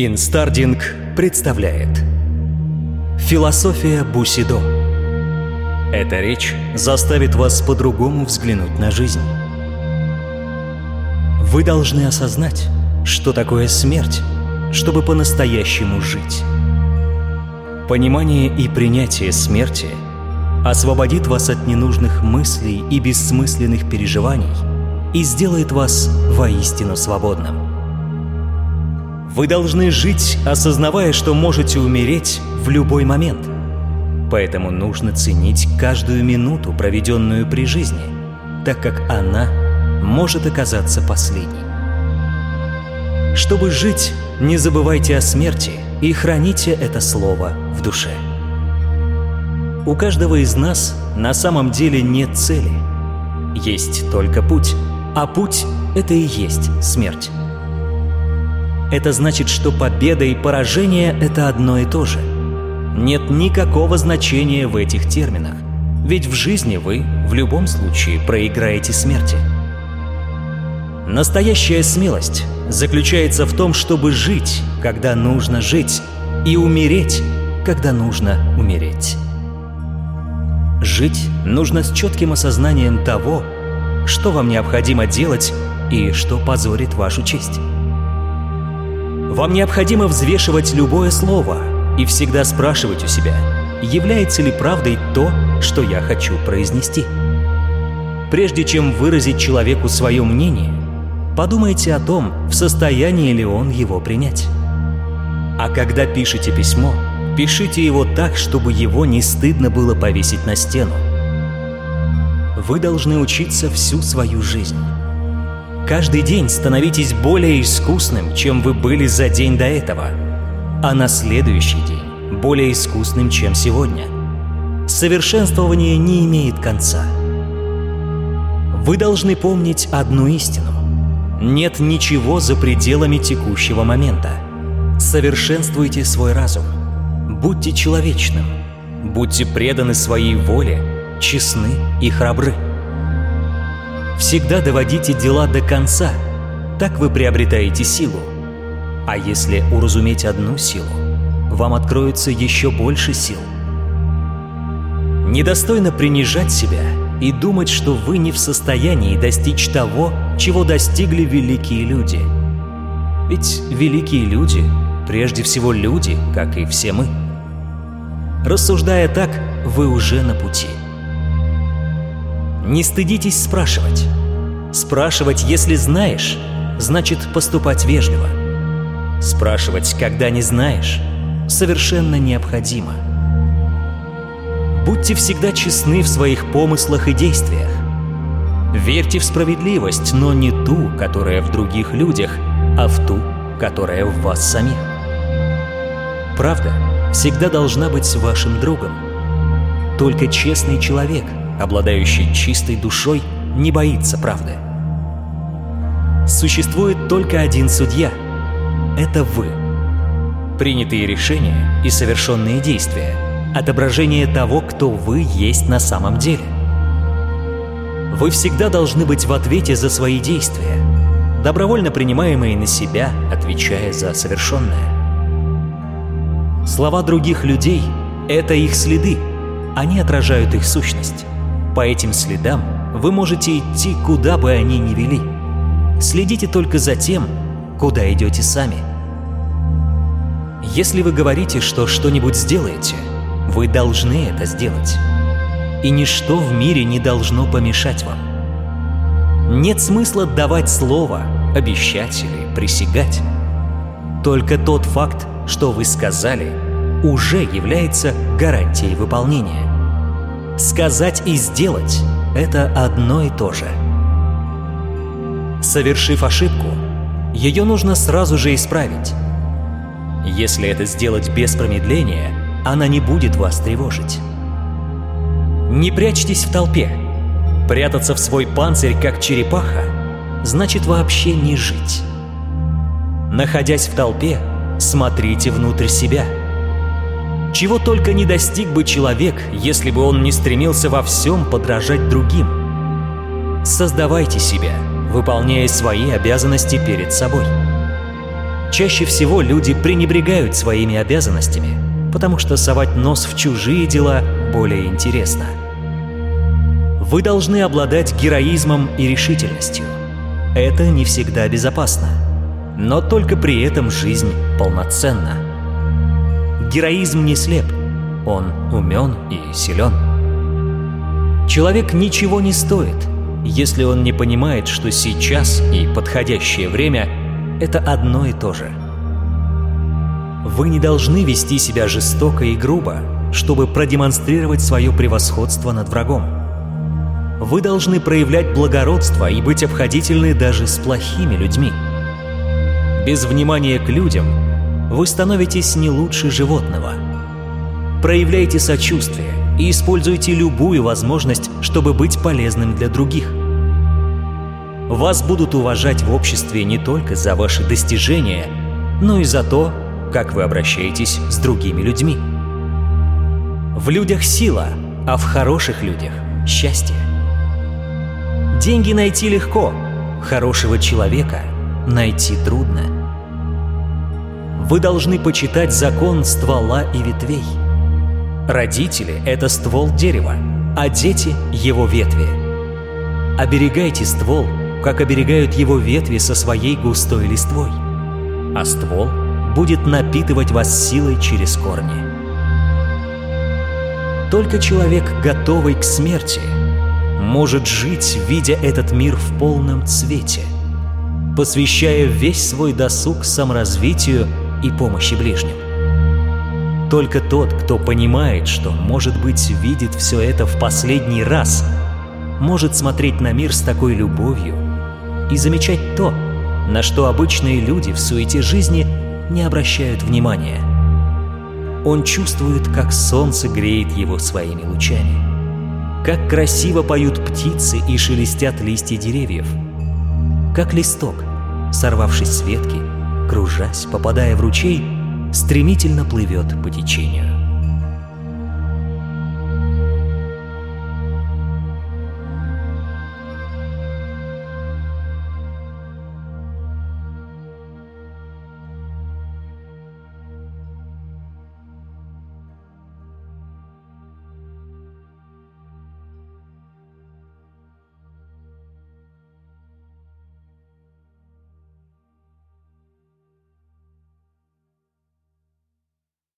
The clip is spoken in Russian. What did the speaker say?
Инстардинг представляет Философия Бусидо Эта речь заставит вас по-другому взглянуть на жизнь. Вы должны осознать, что такое смерть, чтобы по-настоящему жить. Понимание и принятие смерти освободит вас от ненужных мыслей и бессмысленных переживаний и сделает вас воистину свободным. Вы должны жить, осознавая, что можете умереть в любой момент. Поэтому нужно ценить каждую минуту, проведенную при жизни, так как она может оказаться последней. Чтобы жить, не забывайте о смерти и храните это слово в душе. У каждого из нас на самом деле нет цели. Есть только путь, а путь — это и есть смерть. Это значит, что победа и поражение — это одно и то же. Нет никакого значения в этих терминах, ведь в жизни вы в любом случае проиграете смерти. Настоящая смелость заключается в том, чтобы жить, когда нужно жить, и умереть, когда нужно умереть. Жить нужно с четким осознанием того, что вам необходимо делать и что позорит вашу честь. Вам необходимо взвешивать любое слово и всегда спрашивать у себя, является ли правдой то, что я хочу произнести. Прежде чем выразить человеку свое мнение, подумайте о том, в состоянии ли он его принять. А когда пишете письмо, пишите его так, чтобы его не стыдно было повесить на стену. Вы должны учиться всю свою жизнь. Каждый день становитесь более искусным, чем вы были за день до этого, а на следующий день более искусным, чем сегодня. Совершенствование не имеет конца. Вы должны помнить одну истину. Нет ничего за пределами текущего момента. Совершенствуйте свой разум. Будьте человечным. Будьте преданы своей воле, честны и храбры. Всегда доводите дела до конца, так вы приобретаете силу. А если уразуметь одну силу, вам откроется еще больше сил. Недостойно принижать себя и думать, что вы не в состоянии достичь того, чего достигли великие люди. Ведь великие люди прежде всего люди, как и все мы. Рассуждая так, вы уже на пути – не стыдитесь спрашивать. Спрашивать, если знаешь, значит поступать вежливо. Спрашивать, когда не знаешь, совершенно необходимо. Будьте всегда честны в своих помыслах и действиях. Верьте в справедливость, но не ту, которая в других людях, а в ту, которая в вас самих. Правда всегда должна быть вашим другом. Только честный человек – обладающий чистой душой, не боится правды. Существует только один судья — это вы. Принятые решения и совершенные действия — отображение того, кто вы есть на самом деле. Вы всегда должны быть в ответе за свои действия, добровольно принимаемые на себя, отвечая за совершенное. Слова других людей — это их следы, они отражают их сущность. По этим следам вы можете идти, куда бы они ни вели. Следите только за тем, куда идете сами. Если вы говорите, что что-нибудь сделаете, вы должны это сделать. И ничто в мире не должно помешать вам. Нет смысла давать слово, обещать или присягать. Только тот факт, что вы сказали, уже является гарантией выполнения. Сказать и сделать — это одно и то же. Совершив ошибку, ее нужно сразу же исправить. Если это сделать без промедления, она не будет вас тревожить. Не прячьтесь в толпе. Прятаться в свой панцирь, как черепаха, значит вообще не жить. Находясь в толпе, смотрите внутрь себя — чего только не достиг бы человек, если бы он не стремился во всем подражать другим. Создавайте себя, выполняя свои обязанности перед собой. Чаще всего люди пренебрегают своими обязанностями, потому что совать нос в чужие дела более интересно. Вы должны обладать героизмом и решительностью. Это не всегда безопасно, но только при этом жизнь полноценна. Героизм не слеп, он умен и силен. Человек ничего не стоит, если он не понимает, что сейчас и подходящее время — это одно и то же. Вы не должны вести себя жестоко и грубо, чтобы продемонстрировать свое превосходство над врагом. Вы должны проявлять благородство и быть обходительны даже с плохими людьми. Без внимания к людям вы становитесь не лучше животного. Проявляйте сочувствие и используйте любую возможность, чтобы быть полезным для других. Вас будут уважать в обществе не только за ваши достижения, но и за то, как вы обращаетесь с другими людьми. В людях сила, а в хороших людях – счастье. Деньги найти легко, хорошего человека найти трудно. Вы должны почитать закон ствола и ветвей. Родители – это ствол дерева, а дети – его ветви. Оберегайте ствол, как оберегают его ветви со своей густой листвой. А ствол будет напитывать вас силой через корни. Только человек, готовый к смерти, может жить, видя этот мир в полном цвете, посвящая весь свой досуг саморазвитию и помощи ближним. Только тот, кто понимает, что, может быть, видит все это в последний раз, может смотреть на мир с такой любовью и замечать то, на что обычные люди в суете жизни не обращают внимания. Он чувствует, как солнце греет его своими лучами. Как красиво поют птицы и шелестят листья деревьев. Как листок, сорвавшись с ветки, кружась, попадая в ручей, стремительно плывет по течению.